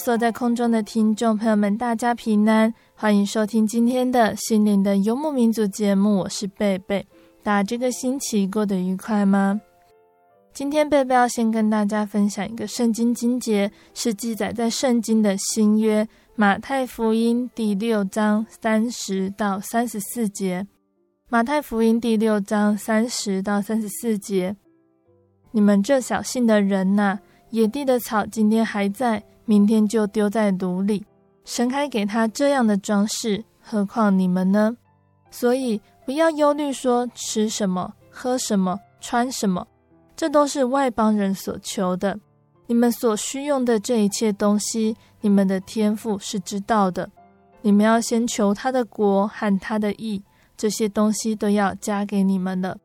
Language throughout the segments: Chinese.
所在空中的听众朋友们，大家平安，欢迎收听今天的心灵的游牧民族节目。我是贝贝，大家这个星期过得愉快吗？今天贝贝要先跟大家分享一个圣经经节，是记载在圣经的新约马太福音第六章三十到三十四节。马太福音第六章三十到三十四节，你们这小信的人呐、野地的草今天还在。明天就丢在炉里，神还给他这样的装饰，何况你们呢？所以不要忧虑，说吃什么、喝什么、穿什么，这都是外邦人所求的。你们所需用的这一切东西，你们的天赋是知道的。你们要先求他的国和他的义，这些东西都要加给你们的。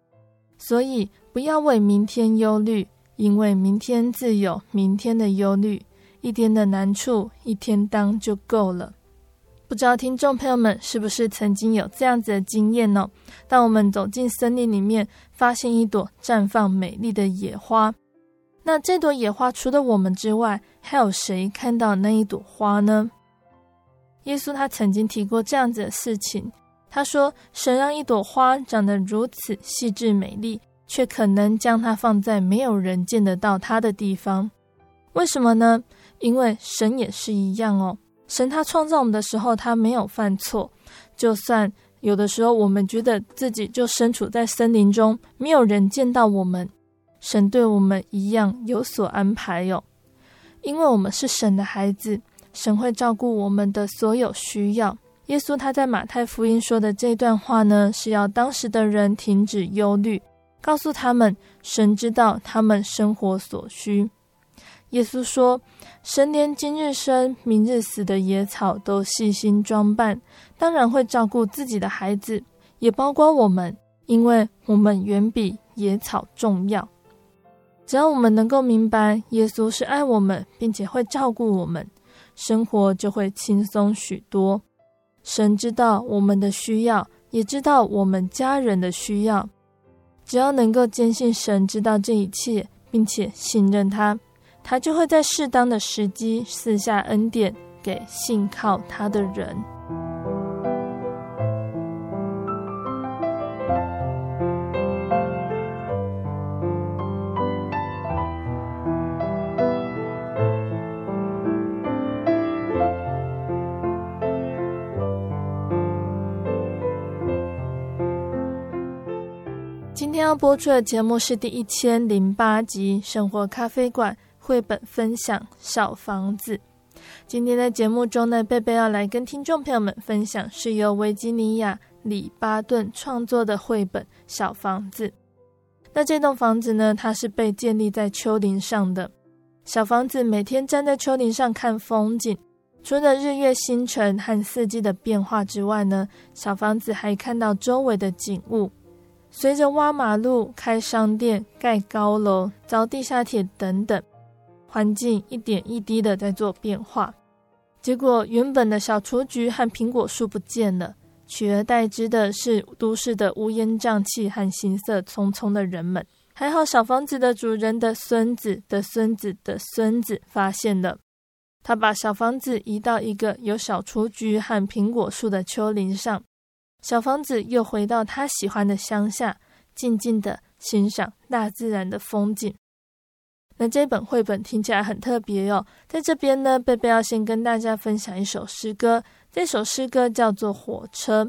所以不要为明天忧虑，因为明天自有明天的忧虑。一天的难处，一天当就够了。不知道听众朋友们是不是曾经有这样子的经验呢？当我们走进森林里面，发现一朵绽放美丽的野花，那这朵野花除了我们之外，还有谁看到那一朵花呢？耶稣他曾经提过这样子的事情，他说：“神让一朵花长得如此细致美丽，却可能将它放在没有人见得到它的地方，为什么呢？”因为神也是一样哦，神他创造我们的时候，他没有犯错。就算有的时候我们觉得自己就身处在森林中，没有人见到我们，神对我们一样有所安排哟。因为我们是神的孩子，神会照顾我们的所有需要。耶稣他在马太福音说的这段话呢，是要当时的人停止忧虑，告诉他们，神知道他们生活所需。耶稣说：“神连今日生、明日死的野草都细心装扮，当然会照顾自己的孩子，也包括我们，因为我们远比野草重要。只要我们能够明白耶稣是爱我们，并且会照顾我们，生活就会轻松许多。神知道我们的需要，也知道我们家人的需要。只要能够坚信神知道这一切，并且信任他。”他就会在适当的时机赐下恩典给信靠他的人。今天要播出的节目是第一千零八集《生活咖啡馆》。绘本分享《小房子》。今天在节目中呢，贝贝要来跟听众朋友们分享，是由维吉尼亚·里巴顿创作的绘本《小房子》。那这栋房子呢，它是被建立在丘陵上的。小房子每天站在丘陵上看风景，除了日月星辰和四季的变化之外呢，小房子还看到周围的景物。随着挖马路、开商店、盖高楼、凿地下铁等等。环境一点一滴的在做变化。结果，原本的小雏菊和苹果树不见了，取而代之的是都市的乌烟瘴气和行色匆匆的人们。还好，小房子的主人的孙子的孙子的孙子发现了，他把小房子移到一个有小雏菊和苹果树的丘陵上，小房子又回到他喜欢的乡下，静静的欣赏大自然的风景。那这本绘本听起来很特别哟，在这边呢，贝贝要先跟大家分享一首诗歌，这首诗歌叫做《火车》。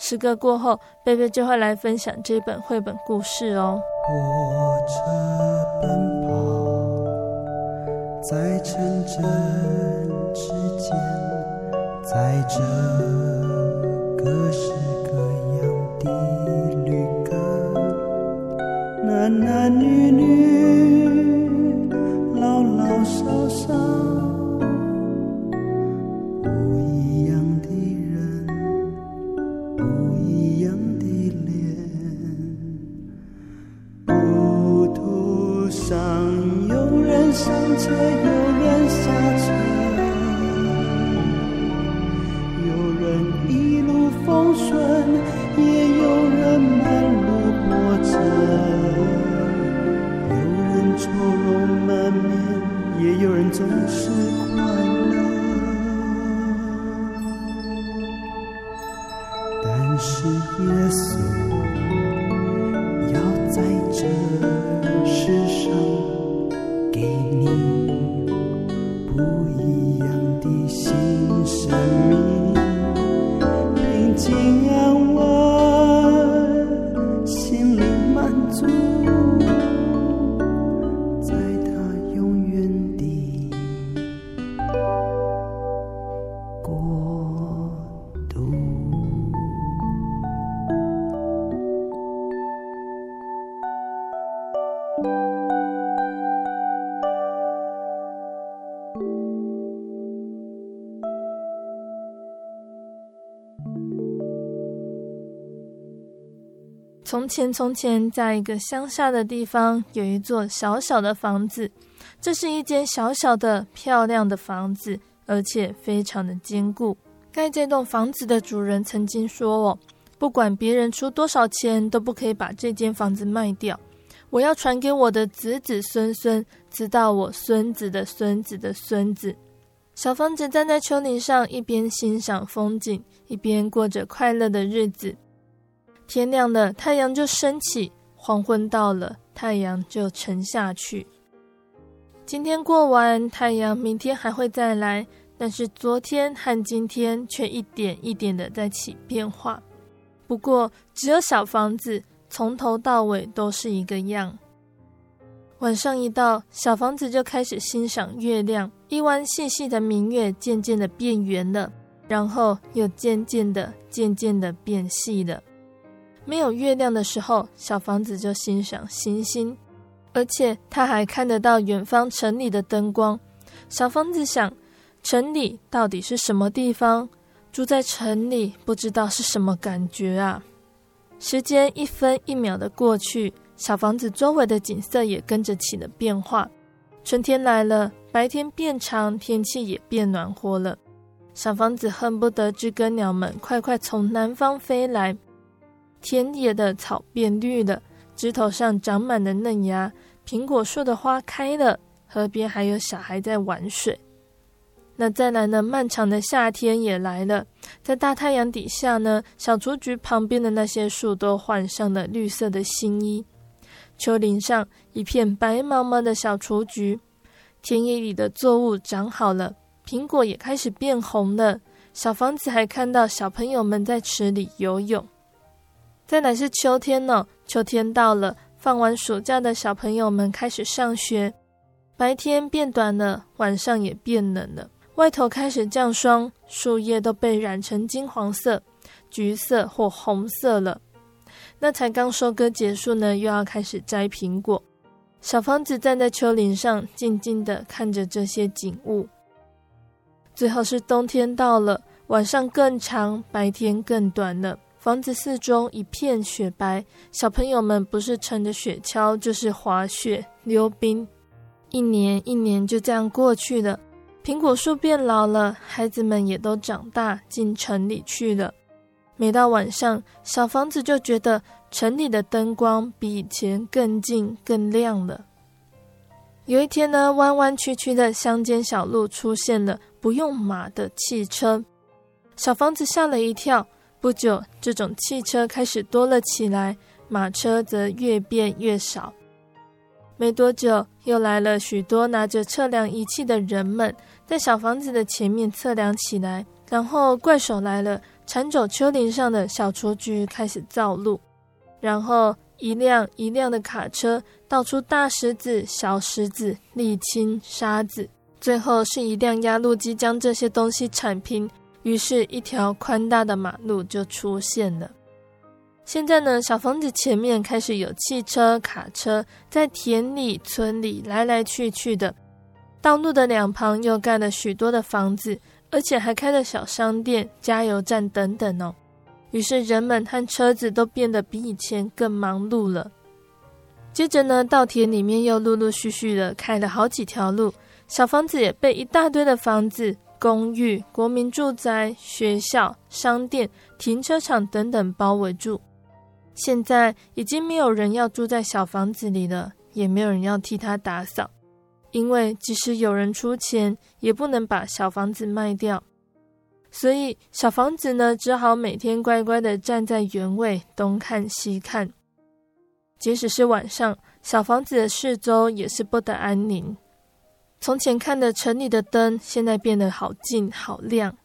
诗歌过后，贝贝就会来分享这本绘本故事哦。火车奔跑在城镇之间，在这各式各样的旅客，男男女女。上车，有人下车，有人一路风顺，也有人满路波折。愁容满面，也有人总是快乐。但是耶稣从前，从前，在一个乡下的地方，有一座小小的房子。这是一间小小的、漂亮的房子，而且非常的坚固。盖这栋房子的主人曾经说：“哦，不管别人出多少钱，都不可以把这间房子卖掉。我要传给我的子子孙孙，直到我孙子的孙子的孙子。”小房子站在丘陵上，一边欣赏风景，一边过着快乐的日子。天亮了，太阳就升起；黄昏到了，太阳就沉下去。今天过完，太阳明天还会再来，但是昨天和今天却一点一点的在起变化。不过，只有小房子从头到尾都是一个样。晚上一到，小房子就开始欣赏月亮，一弯细细的明月渐渐的变圆了，然后又渐渐的、渐渐的变细了。没有月亮的时候，小房子就欣赏星星，而且他还看得到远方城里的灯光。小房子想，城里到底是什么地方？住在城里，不知道是什么感觉啊！时间一分一秒的过去，小房子周围的景色也跟着起了变化。春天来了，白天变长，天气也变暖和了。小房子恨不得知更鸟们快快从南方飞来。田野的草变绿了，枝头上长满了嫩芽。苹果树的花开了，河边还有小孩在玩水。那再来呢？漫长的夏天也来了，在大太阳底下呢，小雏菊旁边的那些树都换上了绿色的新衣。丘陵上一片白茫茫的小雏菊，田野里的作物长好了，苹果也开始变红了。小房子还看到小朋友们在池里游泳。再来是秋天呢，秋天到了，放完暑假的小朋友们开始上学，白天变短了，晚上也变冷了，外头开始降霜，树叶都被染成金黄色、橘色或红色了。那才刚收割结束呢，又要开始摘苹果。小房子站在丘陵上，静静地看着这些景物。最后是冬天到了，晚上更长，白天更短了。房子四周一片雪白，小朋友们不是乘着雪橇，就是滑雪溜冰。一年一年就这样过去了，苹果树变老了，孩子们也都长大进城里去了。每到晚上，小房子就觉得城里的灯光比以前更近、更亮了。有一天呢，弯弯曲曲的乡间小路出现了不用马的汽车，小房子吓了一跳。不久，这种汽车开始多了起来，马车则越变越少。没多久，又来了许多拿着测量仪器的人们，在小房子的前面测量起来。然后怪手来了，铲走丘陵上的小雏菊，开始造路。然后。一辆一辆的卡车倒出大石子、小石子、沥青、沙子，最后是一辆压路机将这些东西铲平。于是，一条宽大的马路就出现了。现在呢，小房子前面开始有汽车、卡车在田里、村里来来去去的。道路的两旁又盖了许多的房子，而且还开了小商店、加油站等等哦。于是人们和车子都变得比以前更忙碌了。接着呢，稻田里面又陆陆续续的开了好几条路，小房子也被一大堆的房子、公寓、国民住宅、学校、商店、停车场等等包围住。现在已经没有人要住在小房子里了，也没有人要替他打扫，因为即使有人出钱，也不能把小房子卖掉。所以，小房子呢，只好每天乖乖的站在原位，东看西看。即使是晚上，小房子的四周也是不得安宁。从前看的城里的灯，现在变得好近好亮。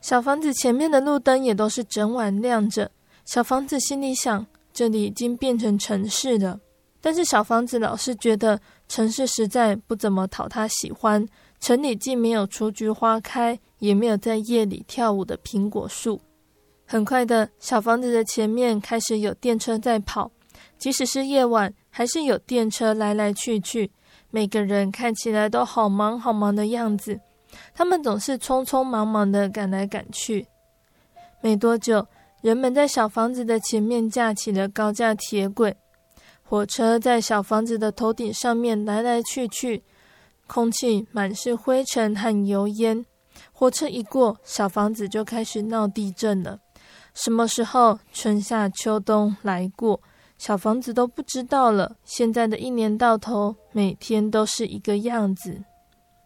小房子前面的路灯也都是整晚亮着。小房子心里想：这里已经变成城市了。但是小房子老是觉得城市实在不怎么讨他喜欢。城里既没有雏菊花开，也没有在夜里跳舞的苹果树。很快的，小房子的前面开始有电车在跑，即使是夜晚，还是有电车来来去去。每个人看起来都好忙好忙的样子，他们总是匆匆忙忙的赶来赶去。没多久，人们在小房子的前面架起了高架铁轨，火车在小房子的头顶上面来来去去。空气满是灰尘和油烟，火车一过，小房子就开始闹地震了。什么时候春夏秋冬来过，小房子都不知道了。现在的一年到头，每天都是一个样子。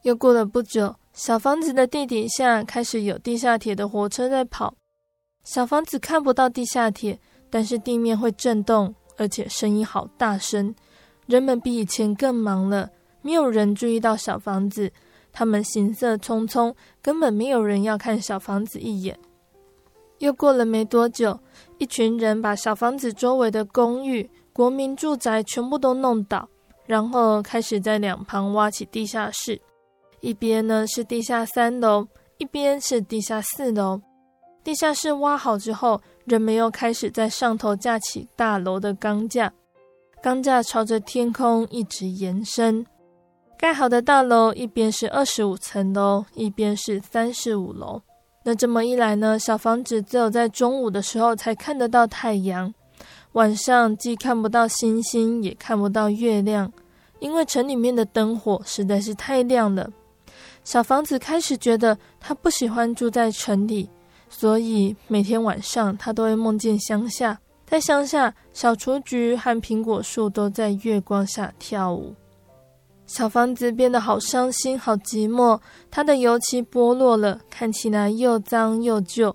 又过了不久，小房子的地底下开始有地下铁的火车在跑。小房子看不到地下铁，但是地面会震动，而且声音好大声。人们比以前更忙了。没有人注意到小房子，他们行色匆匆，根本没有人要看小房子一眼。又过了没多久，一群人把小房子周围的公寓、国民住宅全部都弄倒，然后开始在两旁挖起地下室。一边呢是地下三楼，一边是地下四楼。地下室挖好之后，人们又开始在上头架起大楼的钢架，钢架朝着天空一直延伸。盖好的大楼，一边是二十五层楼，一边是三十五楼。那这么一来呢，小房子只有在中午的时候才看得到太阳，晚上既看不到星星，也看不到月亮，因为城里面的灯火实在是太亮了。小房子开始觉得他不喜欢住在城里，所以每天晚上他都会梦见乡下，在乡下，小雏菊和苹果树都在月光下跳舞。小房子变得好伤心，好寂寞。它的油漆剥落了，看起来又脏又旧。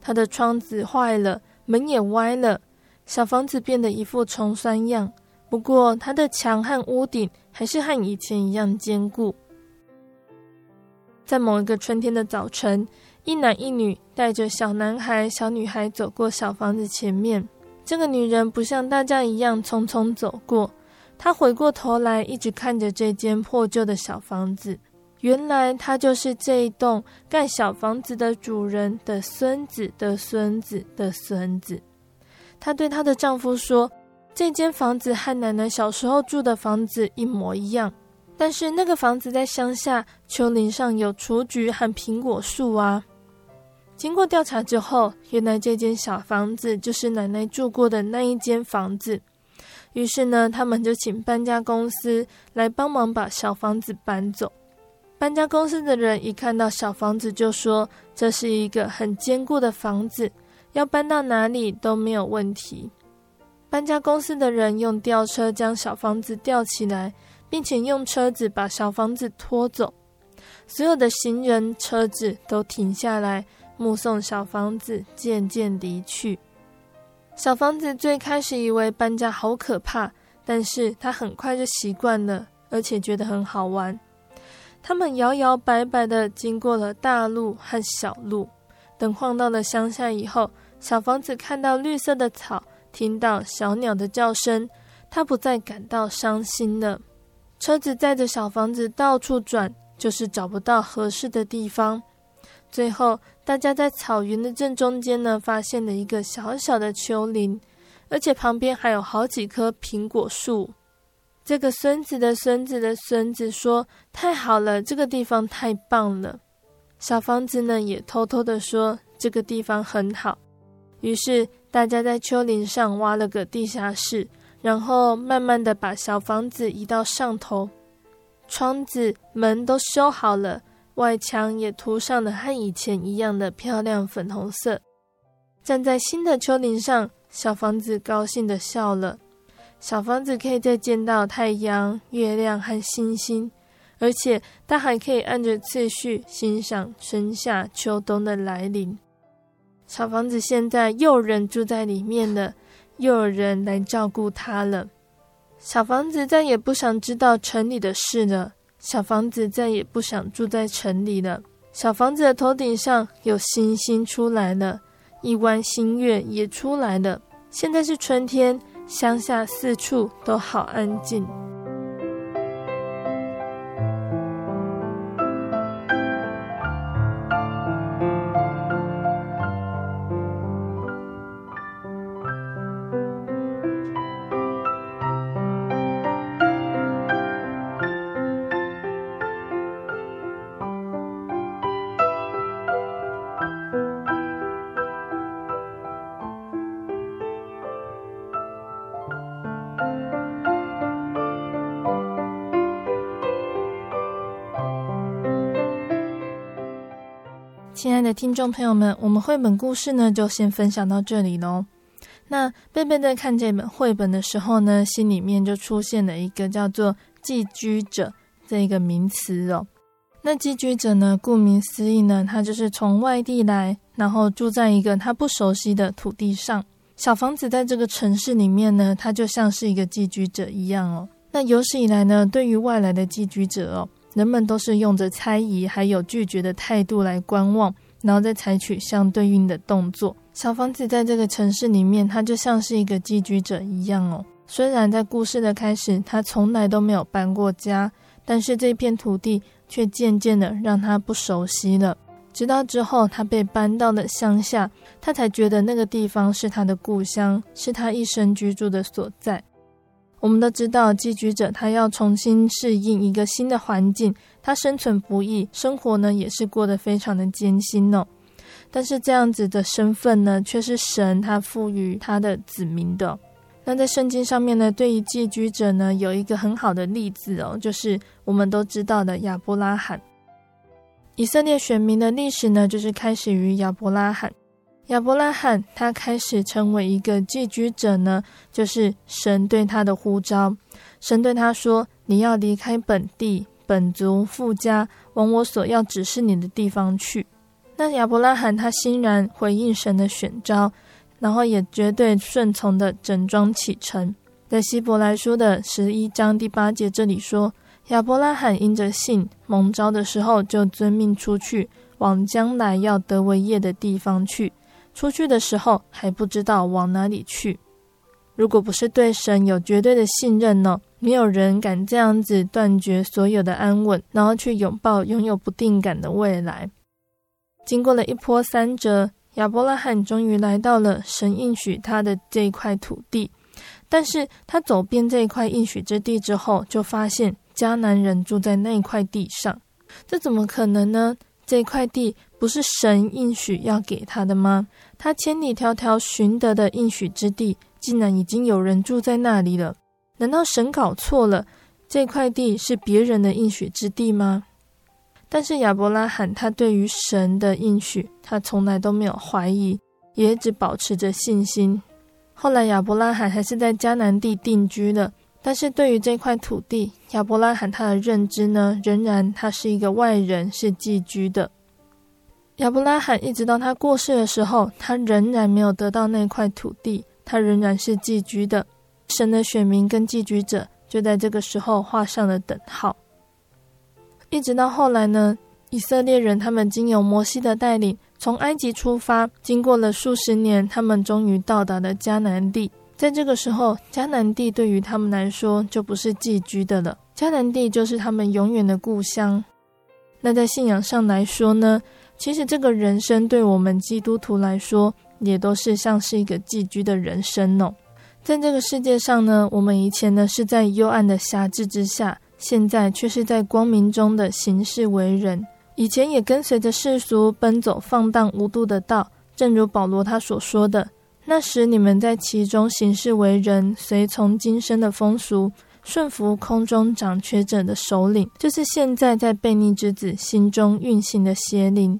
它的窗子坏了，门也歪了。小房子变得一副穷酸样。不过，它的墙和屋顶还是和以前一样坚固。在某一个春天的早晨，一男一女带着小男孩、小女孩走过小房子前面。这个女人不像大家一样匆匆走过。他回过头来，一直看着这间破旧的小房子。原来他就是这一栋盖小房子的主人的孙子的孙子的孙子。她对她的丈夫说：“这间房子和奶奶小时候住的房子一模一样，但是那个房子在乡下，丘陵上有雏菊和苹果树啊。”经过调查之后，原来这间小房子就是奶奶住过的那一间房子。于是呢，他们就请搬家公司来帮忙把小房子搬走。搬家公司的人一看到小房子，就说这是一个很坚固的房子，要搬到哪里都没有问题。搬家公司的人用吊车将小房子吊起来，并且用车子把小房子拖走。所有的行人、车子都停下来，目送小房子渐渐离去。小房子最开始以为搬家好可怕，但是他很快就习惯了，而且觉得很好玩。他们摇摇摆摆地经过了大路和小路，等晃到了乡下以后，小房子看到绿色的草，听到小鸟的叫声，他不再感到伤心了。车子载着小房子到处转，就是找不到合适的地方。最后，大家在草原的正中间呢，发现了一个小小的丘陵，而且旁边还有好几棵苹果树。这个孙子的孙子的孙子说：“太好了，这个地方太棒了。”小房子呢，也偷偷的说：“这个地方很好。”于是，大家在丘陵上挖了个地下室，然后慢慢的把小房子移到上头，窗子、门都修好了。外墙也涂上了和以前一样的漂亮粉红色。站在新的丘陵上，小房子高兴地笑了。小房子可以再见到太阳、月亮和星星，而且它还可以按着次序欣赏春夏秋冬的来临。小房子现在又有人住在里面了，又有人来照顾它了。小房子再也不想知道城里的事了。小房子再也不想住在城里了。小房子的头顶上有星星出来了，一弯新月也出来了。现在是春天，乡下四处都好安静。听众朋友们，我们绘本故事呢就先分享到这里喽。那贝贝在看这本绘本的时候呢，心里面就出现了一个叫做“寄居者”这一个名词哦。那寄居者呢，顾名思义呢，他就是从外地来，然后住在一个他不熟悉的土地上。小房子在这个城市里面呢，他就像是一个寄居者一样哦。那有史以来呢，对于外来的寄居者哦。人们都是用着猜疑还有拒绝的态度来观望，然后再采取相对应的动作。小房子在这个城市里面，它就像是一个寄居者一样哦。虽然在故事的开始，他从来都没有搬过家，但是这片土地却渐渐的让他不熟悉了。直到之后，他被搬到了乡下，他才觉得那个地方是他的故乡，是他一生居住的所在。我们都知道，寄居者他要重新适应一个新的环境，他生存不易，生活呢也是过得非常的艰辛哦。但是这样子的身份呢，却是神他赋予他的子民的。那在圣经上面呢，对于寄居者呢，有一个很好的例子哦，就是我们都知道的亚伯拉罕。以色列选民的历史呢，就是开始于亚伯拉罕。亚伯拉罕他开始成为一个寄居者呢，就是神对他的呼召。神对他说：“你要离开本地、本族、富家，往我所要指示你的地方去。”那亚伯拉罕他欣然回应神的选召，然后也绝对顺从的整装启程。在希伯来书的十一章第八节这里说：“亚伯拉罕因着信蒙召的时候，就遵命出去，往将来要得为业的地方去。”出去的时候还不知道往哪里去。如果不是对神有绝对的信任呢，没有人敢这样子断绝所有的安稳，然后去拥抱拥有不定感的未来。经过了一波三折，亚伯拉罕终于来到了神应许他的这块土地。但是他走遍这一块应许之地之后，就发现迦南人住在那一块地上，这怎么可能呢？这块地不是神应许要给他的吗？他千里迢迢寻得的应许之地，竟然已经有人住在那里了。难道神搞错了？这块地是别人的应许之地吗？但是亚伯拉罕他对于神的应许，他从来都没有怀疑，也只保持着信心。后来亚伯拉罕还是在迦南地定居了，但是对于这块土地，亚伯拉罕他的认知呢，仍然他是一个外人，是寄居的。亚伯拉罕一直到他过世的时候，他仍然没有得到那块土地，他仍然是寄居的。神的选民跟寄居者就在这个时候画上了等号。一直到后来呢，以色列人他们经由摩西的带领，从埃及出发，经过了数十年，他们终于到达了迦南地。在这个时候，迦南地对于他们来说就不是寄居的了，迦南地就是他们永远的故乡。那在信仰上来说呢，其实这个人生对我们基督徒来说，也都是像是一个寄居的人生哦。在这个世界上呢，我们以前呢是在幽暗的辖制之下。现在却是在光明中的行事为人，以前也跟随着世俗奔走放荡无度的道，正如保罗他所说的，那时你们在其中行事为人，随从今生的风俗，顺服空中掌权者的首领，就是现在在悖逆之子心中运行的邪灵。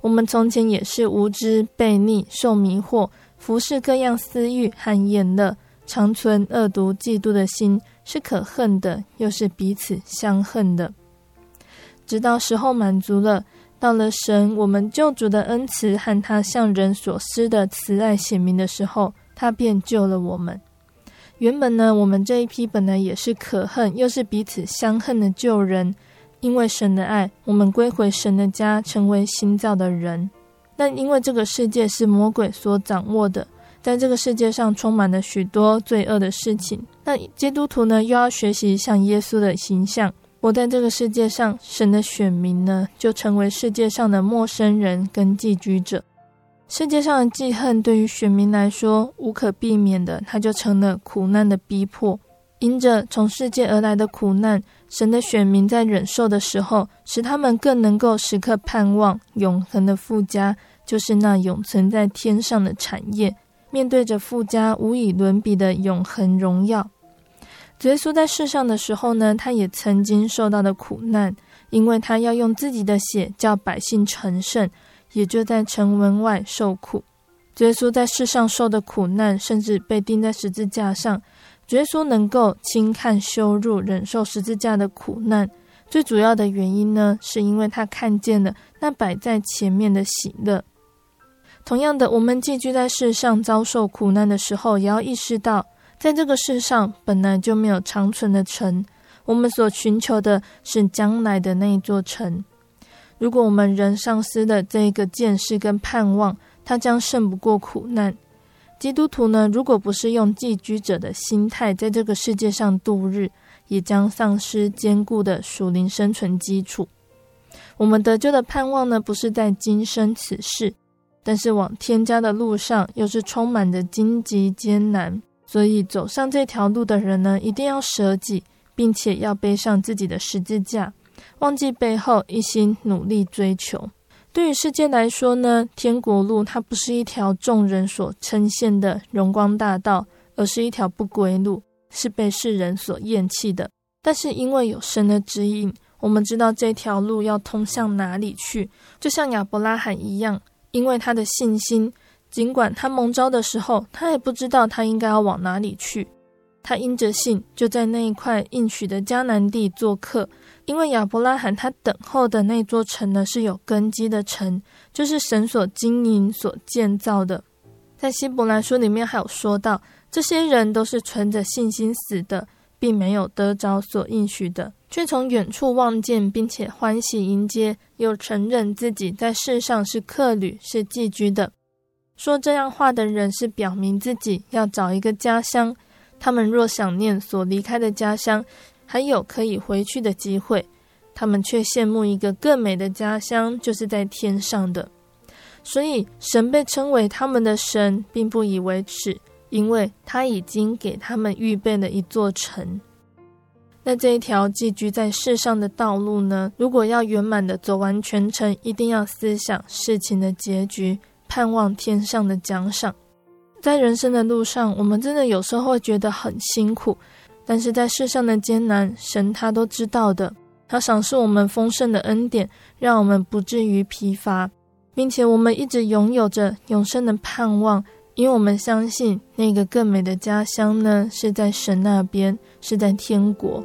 我们从前也是无知悖逆，受迷惑，服侍各样私欲和眼乐，常存恶毒嫉妒的心。是可恨的，又是彼此相恨的。直到时候满足了，到了神我们救主的恩慈和他向人所施的慈爱显明的时候，他便救了我们。原本呢，我们这一批本来也是可恨，又是彼此相恨的旧人。因为神的爱，我们归回神的家，成为新造的人。但因为这个世界是魔鬼所掌握的。在这个世界上充满了许多罪恶的事情，那基督徒呢，又要学习像耶稣的形象，活在这个世界上，神的选民呢，就成为世界上的陌生人跟寄居者。世界上的记恨对于选民来说无可避免的，它就成了苦难的逼迫。因着从世界而来的苦难，神的选民在忍受的时候，使他们更能够时刻盼望永恒的富家，就是那永存在天上的产业。面对着富家无以伦比的永恒荣耀，耶稣在世上的时候呢，他也曾经受到的苦难，因为他要用自己的血叫百姓成圣，也就在城门外受苦。耶稣在世上受的苦难，甚至被钉在十字架上，耶稣能够轻看羞辱，忍受十字架的苦难，最主要的原因呢，是因为他看见了那摆在前面的喜乐。同样的，我们寄居在世上遭受苦难的时候，也要意识到，在这个世上本来就没有长存的城，我们所寻求的是将来的那一座城。如果我们仍丧失了这个见识跟盼望，它将胜不过苦难。基督徒呢，如果不是用寄居者的心态在这个世界上度日，也将丧失坚固的属灵生存基础。我们得救的盼望呢，不是在今生此世。但是往天家的路上又是充满着荆棘艰难，所以走上这条路的人呢，一定要舍己，并且要背上自己的十字架，忘记背后，一心努力追求。对于世界来说呢，天国路它不是一条众人所称羡的荣光大道，而是一条不归路，是被世人所厌弃的。但是因为有神的指引，我们知道这条路要通向哪里去，就像亚伯拉罕一样。因为他的信心，尽管他蒙召的时候，他也不知道他应该要往哪里去。他因着信，就在那一块应许的迦南地做客。因为亚伯拉罕他等候的那座城呢，是有根基的城，就是神所经营、所建造的。在希伯来书里面还有说到，这些人都是存着信心死的，并没有得着所应许的。却从远处望见，并且欢喜迎接，又承认自己在世上是客旅，是寄居的。说这样话的人是表明自己要找一个家乡。他们若想念所离开的家乡，还有可以回去的机会，他们却羡慕一个更美的家乡，就是在天上的。所以神被称为他们的神，并不以为耻，因为他已经给他们预备了一座城。那这一条寄居在世上的道路呢，如果要圆满的走完全程，一定要思想事情的结局，盼望天上的奖赏。在人生的路上，我们真的有时候会觉得很辛苦，但是在世上的艰难，神他都知道的。他赏赐我们丰盛的恩典，让我们不至于疲乏，并且我们一直拥有着永生的盼望，因为我们相信那个更美的家乡呢，是在神那边，是在天国。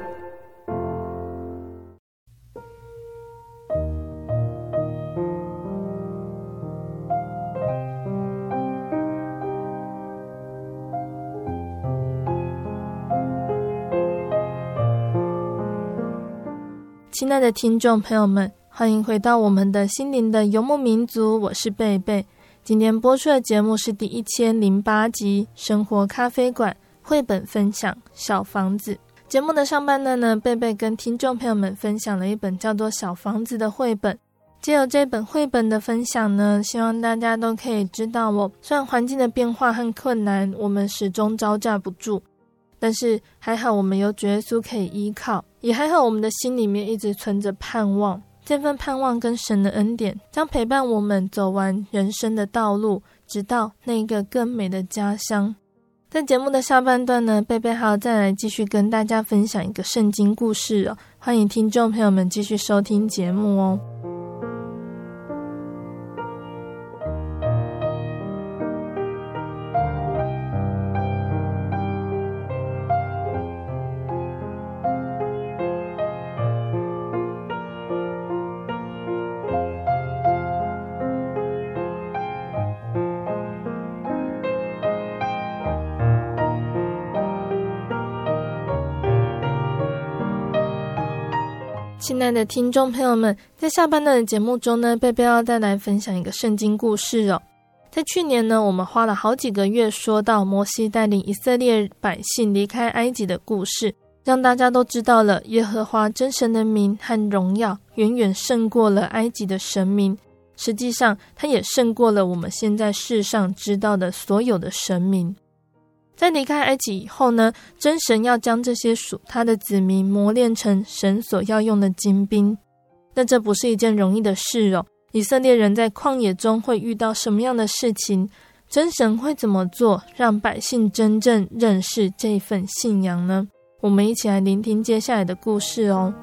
亲爱的听众朋友们，欢迎回到我们的心灵的游牧民族，我是贝贝。今天播出的节目是第一千零八集《生活咖啡馆》绘本分享《小房子》。节目的上半段呢，贝贝跟听众朋友们分享了一本叫做《小房子》的绘本。借由这本绘本的分享呢，希望大家都可以知道哦，虽然环境的变化和困难，我们始终招架不住。但是还好，我们有主耶稣可以依靠，也还好，我们的心里面一直存着盼望。这份盼望跟神的恩典，将陪伴我们走完人生的道路，直到那个更美的家乡。在节目的下半段呢，贝贝还要再来继续跟大家分享一个圣经故事哦。欢迎听众朋友们继续收听节目哦。亲爱的听众朋友们，在下半段的节目中呢，贝贝要带来分享一个圣经故事哦。在去年呢，我们花了好几个月说到摩西带领以色列百姓离开埃及的故事，让大家都知道了耶和华真神的名和荣耀远远胜过了埃及的神明。实际上，他也胜过了我们现在世上知道的所有的神明。在离开埃及以后呢，真神要将这些属他的子民磨练成神所要用的精兵。那这不是一件容易的事哦。以色列人在旷野中会遇到什么样的事情？真神会怎么做，让百姓真正认识这份信仰呢？我们一起来聆听接下来的故事哦。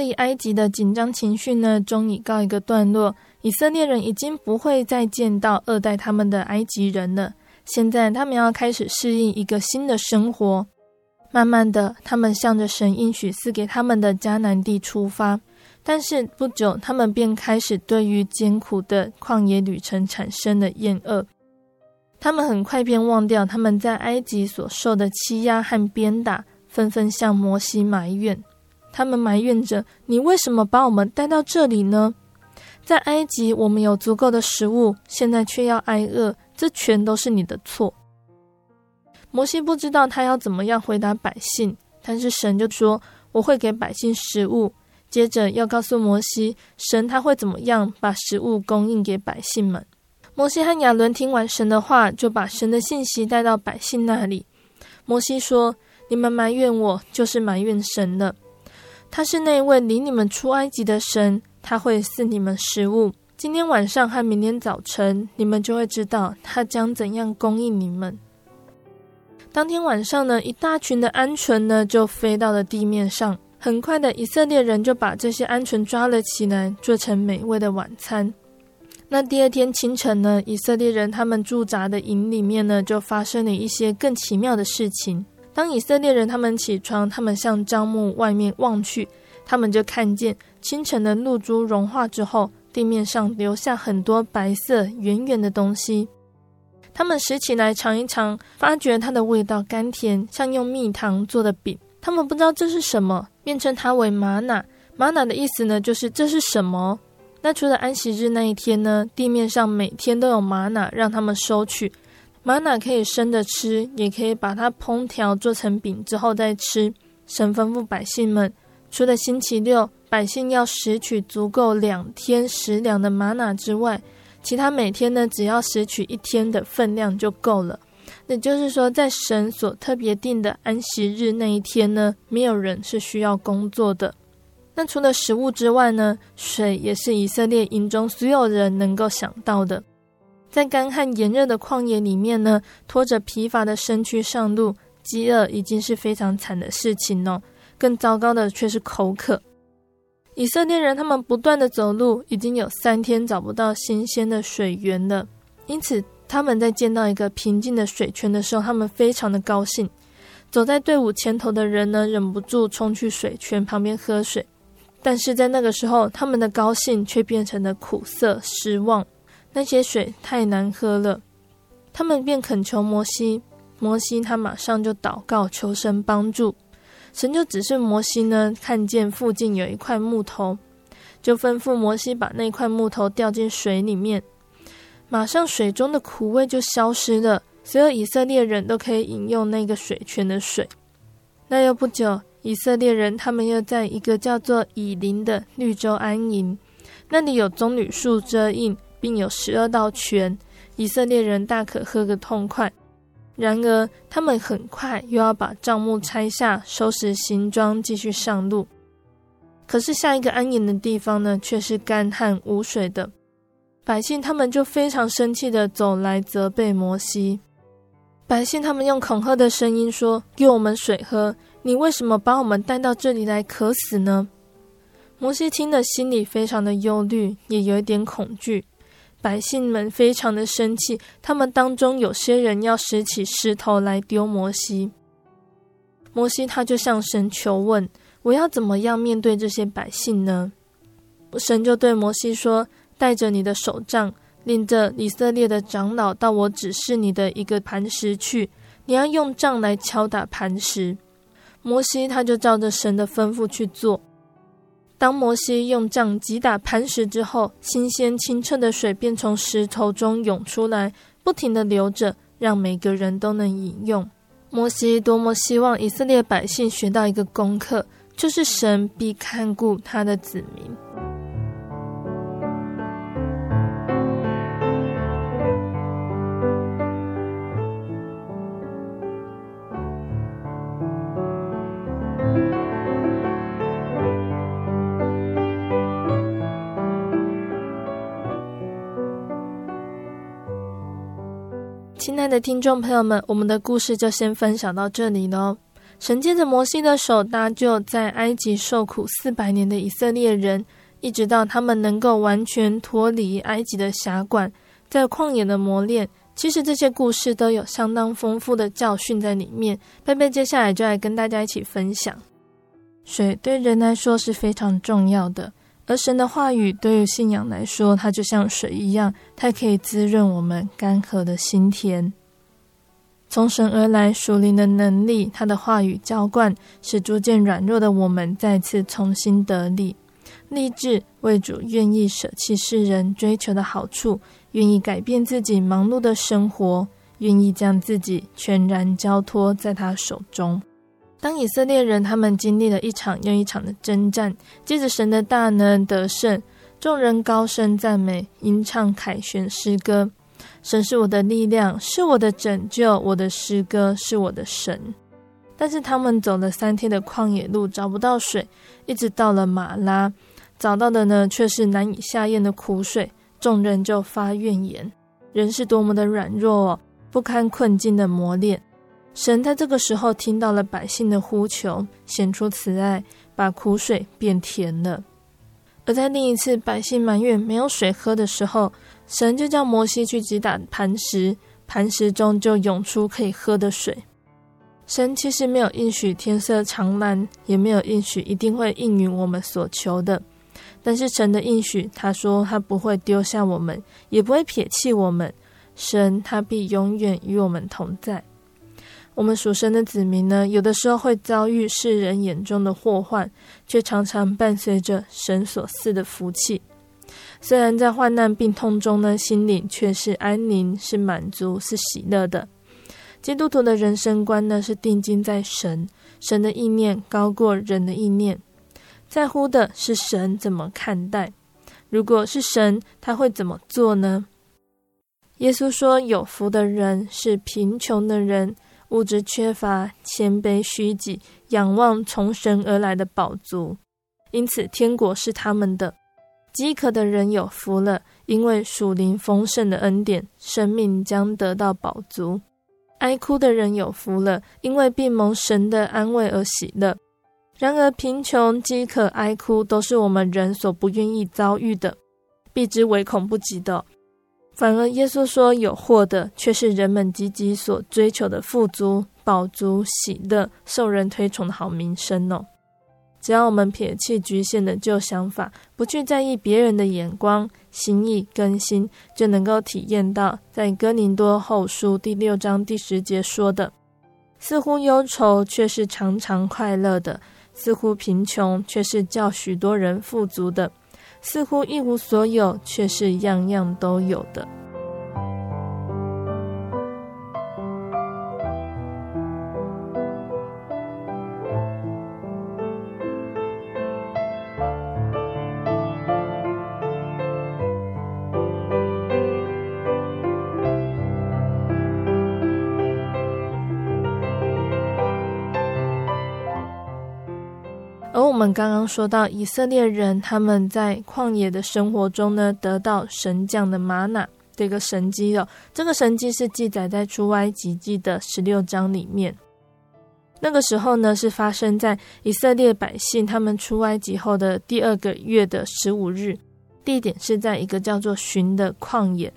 离埃及的紧张情绪呢，终已告一个段落。以色列人已经不会再见到恶待他们的埃及人了。现在他们要开始适应一个新的生活。慢慢的，他们向着神应许赐给他们的迦南地出发。但是不久，他们便开始对于艰苦的旷野旅程产生了厌恶。他们很快便忘掉他们在埃及所受的欺压和鞭打，纷纷向摩西埋怨。他们埋怨着：“你为什么把我们带到这里呢？在埃及，我们有足够的食物，现在却要挨饿，这全都是你的错。”摩西不知道他要怎么样回答百姓，但是神就说：“我会给百姓食物。”接着要告诉摩西，神他会怎么样把食物供应给百姓们。摩西和亚伦听完神的话，就把神的信息带到百姓那里。摩西说：“你们埋怨我，就是埋怨神了。”他是那位领你们出埃及的神，他会赐你们食物。今天晚上和明天早晨，你们就会知道他将怎样供应你们。当天晚上呢，一大群的鹌鹑呢就飞到了地面上。很快的，以色列人就把这些鹌鹑抓了起来，做成美味的晚餐。那第二天清晨呢，以色列人他们驻扎的营里面呢，就发生了一些更奇妙的事情。当以色列人他们起床，他们向帐幕外面望去，他们就看见清晨的露珠融化之后，地面上留下很多白色圆圆的东西。他们拾起来尝一尝，发觉它的味道甘甜，像用蜜糖做的饼。他们不知道这是什么，便称它为玛瑙。玛瑙的意思呢，就是这是什么？那除了安息日那一天呢，地面上每天都有玛瑙让他们收取。玛瑙可以生的吃，也可以把它烹调做成饼之后再吃。神吩咐百姓们，除了星期六百姓要拾取足够两天食粮的玛瑙之外，其他每天呢，只要拾取一天的分量就够了。也就是说，在神所特别定的安息日那一天呢，没有人是需要工作的。那除了食物之外呢，水也是以色列营中所有人能够想到的。在干旱炎热的旷野里面呢，拖着疲乏的身躯上路。饥饿已经是非常惨的事情哦，更糟糕的却是口渴。以色列人他们不断的走路，已经有三天找不到新鲜的水源了。因此，他们在见到一个平静的水泉的时候，他们非常的高兴。走在队伍前头的人呢，忍不住冲去水泉旁边喝水。但是在那个时候，他们的高兴却变成了苦涩失望。那些水太难喝了，他们便恳求摩西。摩西他马上就祷告求神帮助，神就指示摩西呢，看见附近有一块木头，就吩咐摩西把那块木头掉进水里面，马上水中的苦味就消失了，所有以色列人都可以饮用那个水泉的水。那又不久，以色列人他们又在一个叫做以琳的绿洲安营，那里有棕榈树遮荫，并有十二道泉，以色列人大可喝个痛快。然而，他们很快又要把帐幕拆下，收拾行装，继续上路。可是，下一个安营的地方呢，却是干旱无水的。百姓他们就非常生气的走来责备摩西。百姓他们用恐吓的声音说：“给我们水喝！你为什么把我们带到这里来渴死呢？”摩西听了，心里非常的忧虑，也有一点恐惧。百姓们非常的生气，他们当中有些人要拾起石头来丢摩西。摩西他就向神求问：“我要怎么样面对这些百姓呢？”神就对摩西说：“带着你的手杖，领着以色列的长老到我指示你的一个磐石去，你要用杖来敲打磐石。”摩西他就照着神的吩咐去做。当摩西用杖击打磐石之后，新鲜清澈的水便从石头中涌出来，不停的流着，让每个人都能饮用。摩西多么希望以色列百姓学到一个功课，就是神必看顾他的子民。亲爱的听众朋友们，我们的故事就先分享到这里喽。神借着摩西的手搭救在埃及受苦四百年的以色列人，一直到他们能够完全脱离埃及的辖管，在旷野的磨练。其实这些故事都有相当丰富的教训在里面。贝贝接下来就来跟大家一起分享。水对人来说是非常重要的。而神的话语对于信仰来说，它就像水一样，它可以滋润我们干涸的心田。从神而来属灵的能力，他的话语浇灌，使逐渐软弱的我们再次重新得力。立志为主，愿意舍弃世人追求的好处，愿意改变自己忙碌的生活，愿意将自己全然交托在他手中。当以色列人他们经历了一场又一场的征战，借着神的大能得胜，众人高声赞美，吟唱凯旋诗歌。神是我的力量，是我的拯救，我的诗歌是我的神。但是他们走了三天的旷野路，找不到水，一直到了马拉，找到的呢却是难以下咽的苦水。众人就发怨言，人是多么的软弱哦，不堪困境的磨练。神在这个时候听到了百姓的呼求，显出慈爱，把苦水变甜了。而在另一次百姓埋怨没有水喝的时候，神就叫摩西去击打磐石，磐石中就涌出可以喝的水。神其实没有应许天色常蓝，也没有应许一定会应允我们所求的。但是神的应许，他说他不会丢下我们，也不会撇弃我们。神他必永远与我们同在。我们属神的子民呢，有的时候会遭遇世人眼中的祸患，却常常伴随着神所赐的福气。虽然在患难病痛中呢，心里却是安宁、是满足、是喜乐的。基督徒的人生观呢，是定睛在神，神的意念高过人的意念，在乎的是神怎么看待。如果是神，他会怎么做呢？耶稣说：“有福的人是贫穷的人。”物质缺乏，谦卑虚己，仰望从神而来的宝足，因此天国是他们的。饥渴的人有福了，因为属灵丰盛的恩典，生命将得到饱足。哀哭的人有福了，因为必蒙神的安慰而喜乐。然而贫穷、饥渴、哀哭，都是我们人所不愿意遭遇的，避之唯恐不及的。反而，耶稣说有祸的，却是人们积极所追求的富足、饱足、喜乐、受人推崇的好名声哦。只要我们撇弃局限的旧想法，不去在意别人的眼光，心意更新，就能够体验到，在哥林多后书第六章第十节说的：似乎忧愁，却是常常快乐的；似乎贫穷，却是叫许多人富足的。似乎一无所有，却是样样都有的。刚说到以色列人他们在旷野的生活中呢，得到神降的吗哪这个神迹哦。这个神迹是记载在出埃及记的十六章里面。那个时候呢，是发生在以色列百姓他们出埃及后的第二个月的十五日，地点是在一个叫做寻的旷野。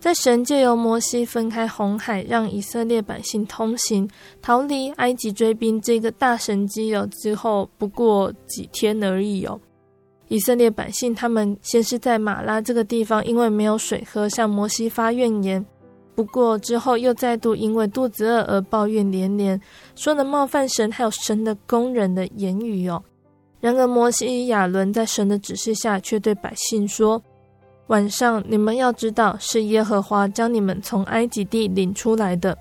在神借由摩西分开红海，让以色列百姓通行，逃离埃及追兵这个大神迹哦，之后不过几天而已哦。以色列百姓他们先是在马拉这个地方，因为没有水喝，向摩西发怨言。不过之后又再度因为肚子饿而抱怨连连，说了冒犯神还有神的工人的言语哦。然而摩西亚伦在神的指示下，却对百姓说。晚上，你们要知道，是耶和华将你们从埃及地领出来的。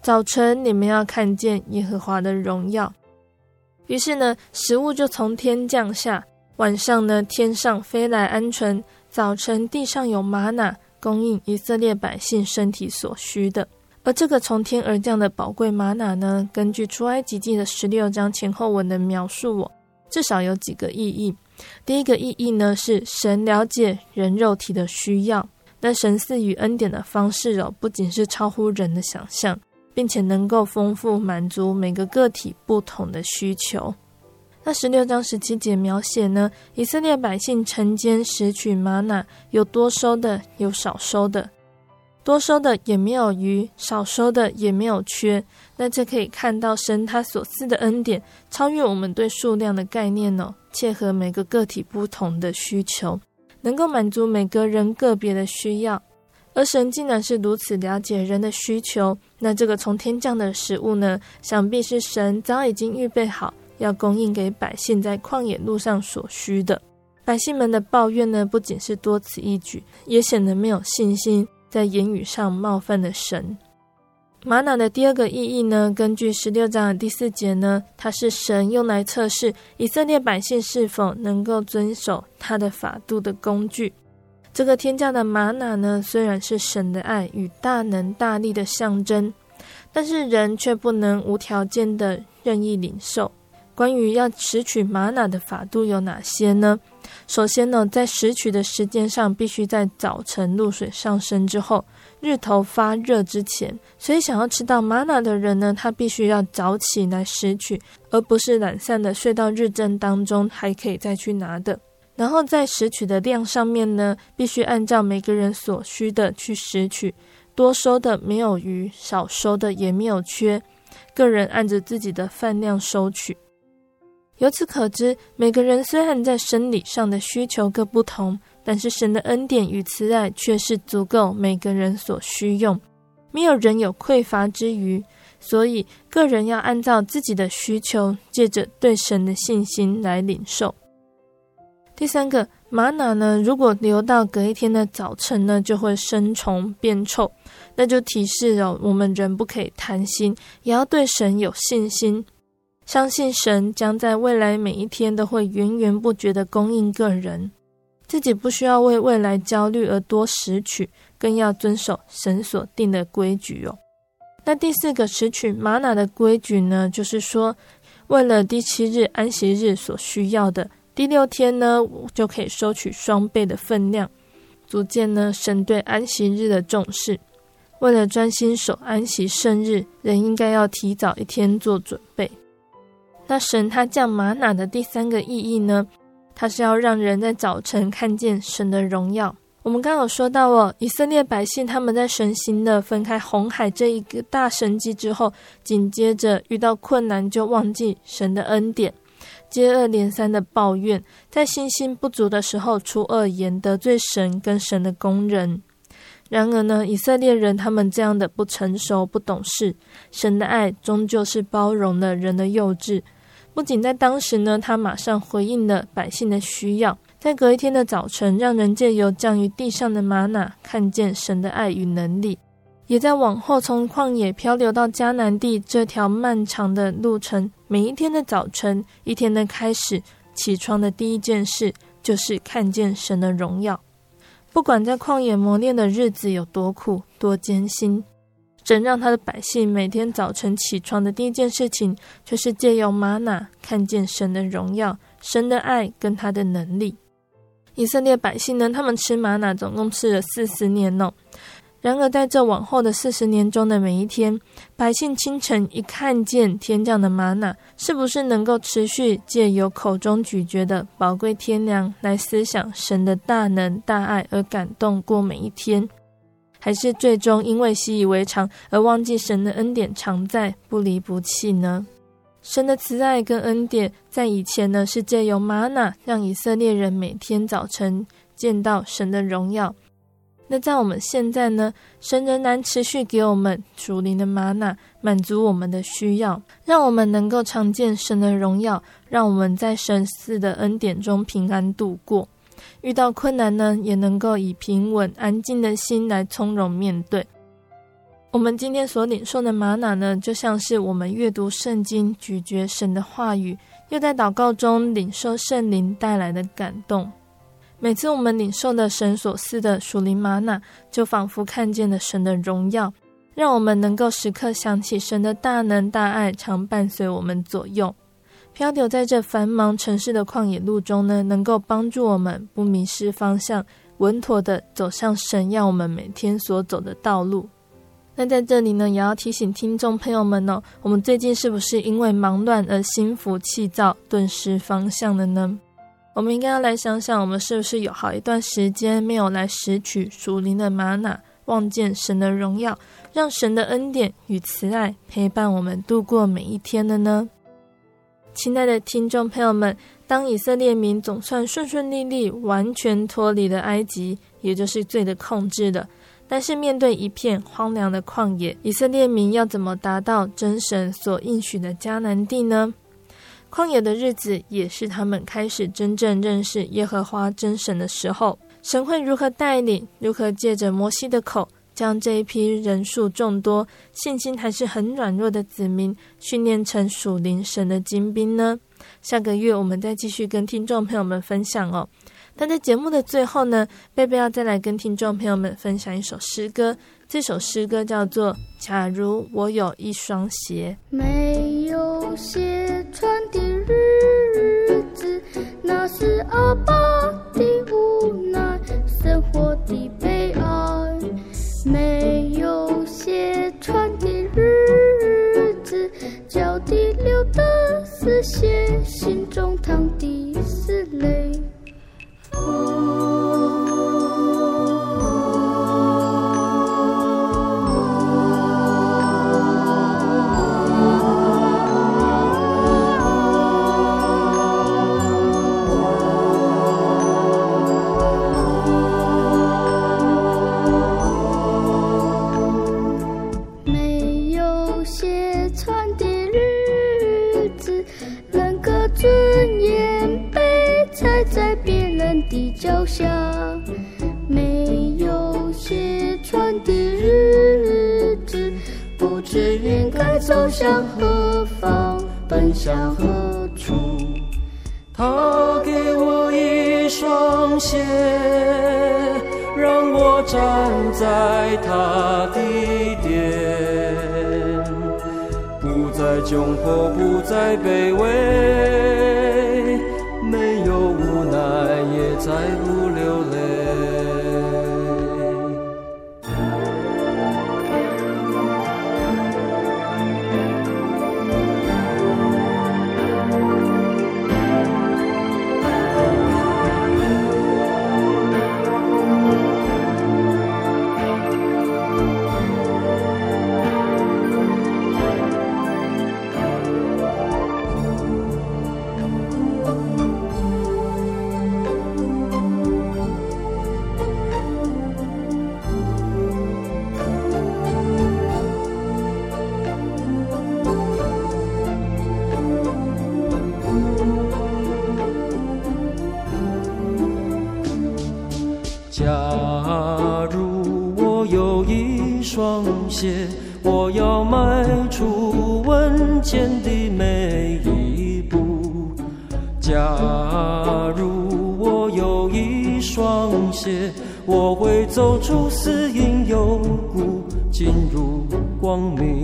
早晨，你们要看见耶和华的荣耀。于是呢，食物就从天降下；晚上呢，天上飞来鹌鹑；早晨，地上有玛瑙，供应以色列百姓身体所需的。而这个从天而降的宝贵玛瑙呢，根据出埃及记的十六章前后文的描述，我至少有几个意义。第一个意义呢，是神了解人肉体的需要。那神赐予恩典的方式哦，不仅是超乎人的想象，并且能够丰富满足每个个体不同的需求。那十六章十七节描写呢，以色列百姓晨间拾取吗哪，有多收的，有少收的。多收的也没有余，少收的也没有缺。那这可以看到神他所赐的恩典超越我们对数量的概念哦，切合每个个体不同的需求，能够满足每个人个别的需要。而神竟然是如此了解人的需求，那这个从天降的食物呢，想必是神早已经预备好要供应给百姓在旷野路上所需的。百姓们的抱怨呢，不仅是多此一举，也显得没有信心。在言语上冒犯了神。玛瑙的第二个意义呢？根据十六章的第四节呢，它是神用来测试以色列百姓是否能够遵守他的法度的工具。这个天降的玛瑙呢，虽然是神的爱与大能大力的象征，但是人却不能无条件的任意领受。关于要拾取玛瑙的法度有哪些呢？首先呢，在拾取的时间上，必须在早晨露水上升之后，日头发热之前。所以，想要吃到吗哪的人呢，他必须要早起来拾取，而不是懒散的睡到日正当中还可以再去拿的。然后，在拾取的量上面呢，必须按照每个人所需的去拾取，多收的没有余，少收的也没有缺。个人按着自己的饭量收取。由此可知，每个人虽然在生理上的需求各不同，但是神的恩典与慈爱却是足够每个人所需用，没有人有匮乏之余。所以，个人要按照自己的需求，借着对神的信心来领受。第三个，玛瑙呢，如果留到隔一天的早晨呢，就会生虫变臭，那就提示哦，我们人不可以贪心，也要对神有信心，相信神将在未来每一天都会源源不绝地供应个人，自己不需要为未来焦虑而多拾取，更要遵守神所定的规矩哦。那第四个拾取玛瑙的规矩呢，就是说，为了第七日安息日所需要的，第六天呢，就可以收取双倍的分量，足见呢神对安息日的重视。为了专心守安息圣日，人应该要提早一天做准备。那神他降玛哪的第三个意义呢，他是要让人在早晨看见神的荣耀。我们刚刚有说到哦，以色列百姓他们在神行的分开红海这一个大神迹之后，紧接着遇到困难就忘记神的恩典，接二连三的抱怨，在信心不足的时候出恶言得罪神跟神的工人。然而呢，以色列人他们这样的不成熟不懂事，神的爱终究是包容了人的幼稚，不仅在当时呢，他马上回应了百姓的需要。在隔一天的早晨，让人借由降于地上的吗哪，看见神的爱与能力；也在往后从旷野漂流到迦南地这条漫长的路程，每一天的早晨，一天的开始，起床的第一件事就是看见神的荣耀。不管在旷野磨练的日子有多苦多艰辛，神让他的百姓每天早晨起床的第一件事情，就是借由玛娜看见神的荣耀、神的爱跟他的能力。以色列百姓呢，他们吃玛娜总共吃了四十年哦。然而在这往后的四十年中的每一天，百姓清晨一看见天降的玛娜，是不是能够持续借由口中咀嚼的宝贵天粮来思想神的大能大爱而感动过每一天？还是最终因为习以为常而忘记神的恩典常在，不离不弃呢？神的慈爱跟恩典，在以前呢是借由吗哪，让以色列人每天早晨见到神的荣耀。那在我们现在呢，神仍然持续给我们属灵的吗哪，满足我们的需要，让我们能够常见神的荣耀，让我们在神赐的恩典中平安度过。遇到困难呢，也能够以平稳安静的心来从容面对。我们今天所领受的玛瑙呢，就像是我们阅读圣经、咀嚼神的话语，又在祷告中领受圣灵带来的感动。每次我们领受的神所赐的属灵玛瑙，就仿佛看见了神的荣耀，让我们能够时刻想起神的大能大爱，常伴随我们左右。漂流在这繁忙城市的旷野路中呢，能够帮助我们不迷失方向，稳妥的走向神要我们每天所走的道路。那在这里呢，也要提醒听众朋友们哦，我们最近是不是因为忙乱而心浮气躁、顿失方向了呢？我们应该要来想想，我们是不是有好一段时间没有来拾取属灵的吗哪，望见神的荣耀，让神的恩典与慈爱陪伴我们度过每一天了呢？亲爱的听众朋友们，当以色列民总算顺顺利利、完全脱离了埃及，也就是罪的控制的。但是面对一片荒凉的旷野，以色列民要怎么达到真神所应许的迦南地呢？旷野的日子也是他们开始真正认识耶和华真神的时候。神会如何带领？如何借着摩西的口，将这一批人数众多、信心还是很软弱的子民训练成属灵神的精兵呢？下个月我们再继续跟听众朋友们分享哦。但在节目的最后呢，贝贝要再来跟听众朋友们分享一首诗歌。这首诗歌叫做《假如我有一双鞋》。没有鞋穿的日子，那是阿爸的无奈，生活的悲哀。没有鞋穿的日子，脚底流的是血，心中淌的是泪。脚下，没有写穿的日子，不知应该走向何方，奔向何处。他给我一双鞋，让我站在他的殿，不再窘迫，不再卑微，再不流泪。会走出死荫幽谷，进入光明。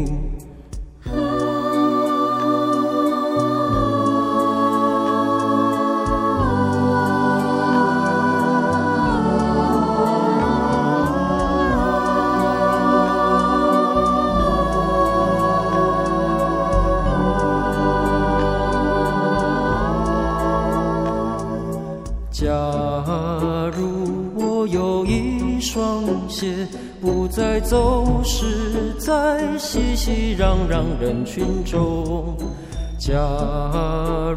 在走失在熙熙攘攘人群中。假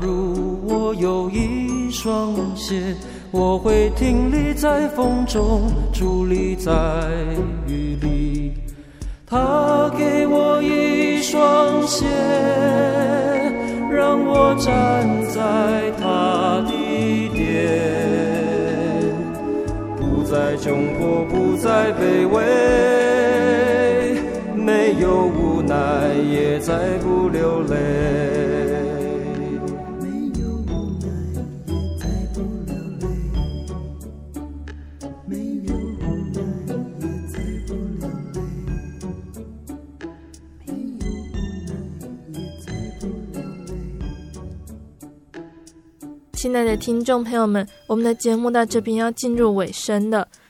如我有一双鞋，我会挺立在风中，伫立在雨里。他给我一双鞋，让我站在不再窘迫，不再卑微，没有无奈，也再不流泪。亲爱的听众朋友们，我们的节目到这边要进入尾声了。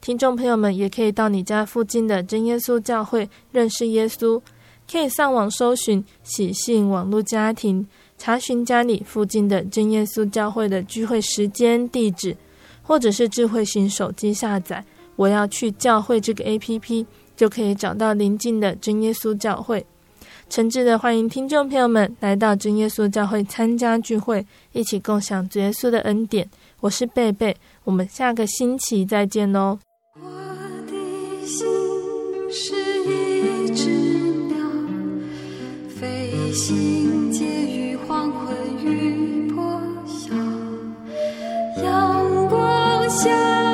听众朋友们也可以到你家附近的真耶稣教会认识耶稣，可以上网搜寻喜信网络家庭，查询家里附近的真耶稣教会的聚会时间、地址，或者是智慧型手机下载“我要去教会”这个 APP，就可以找到邻近的真耶稣教会。诚挚的欢迎听众朋友们来到真耶稣教会参加聚会，一起共享主耶稣的恩典。我是贝贝，我们下个星期再见喽。我的心是一只鸟，飞行介于黄昏与破晓，阳光下。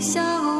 笑。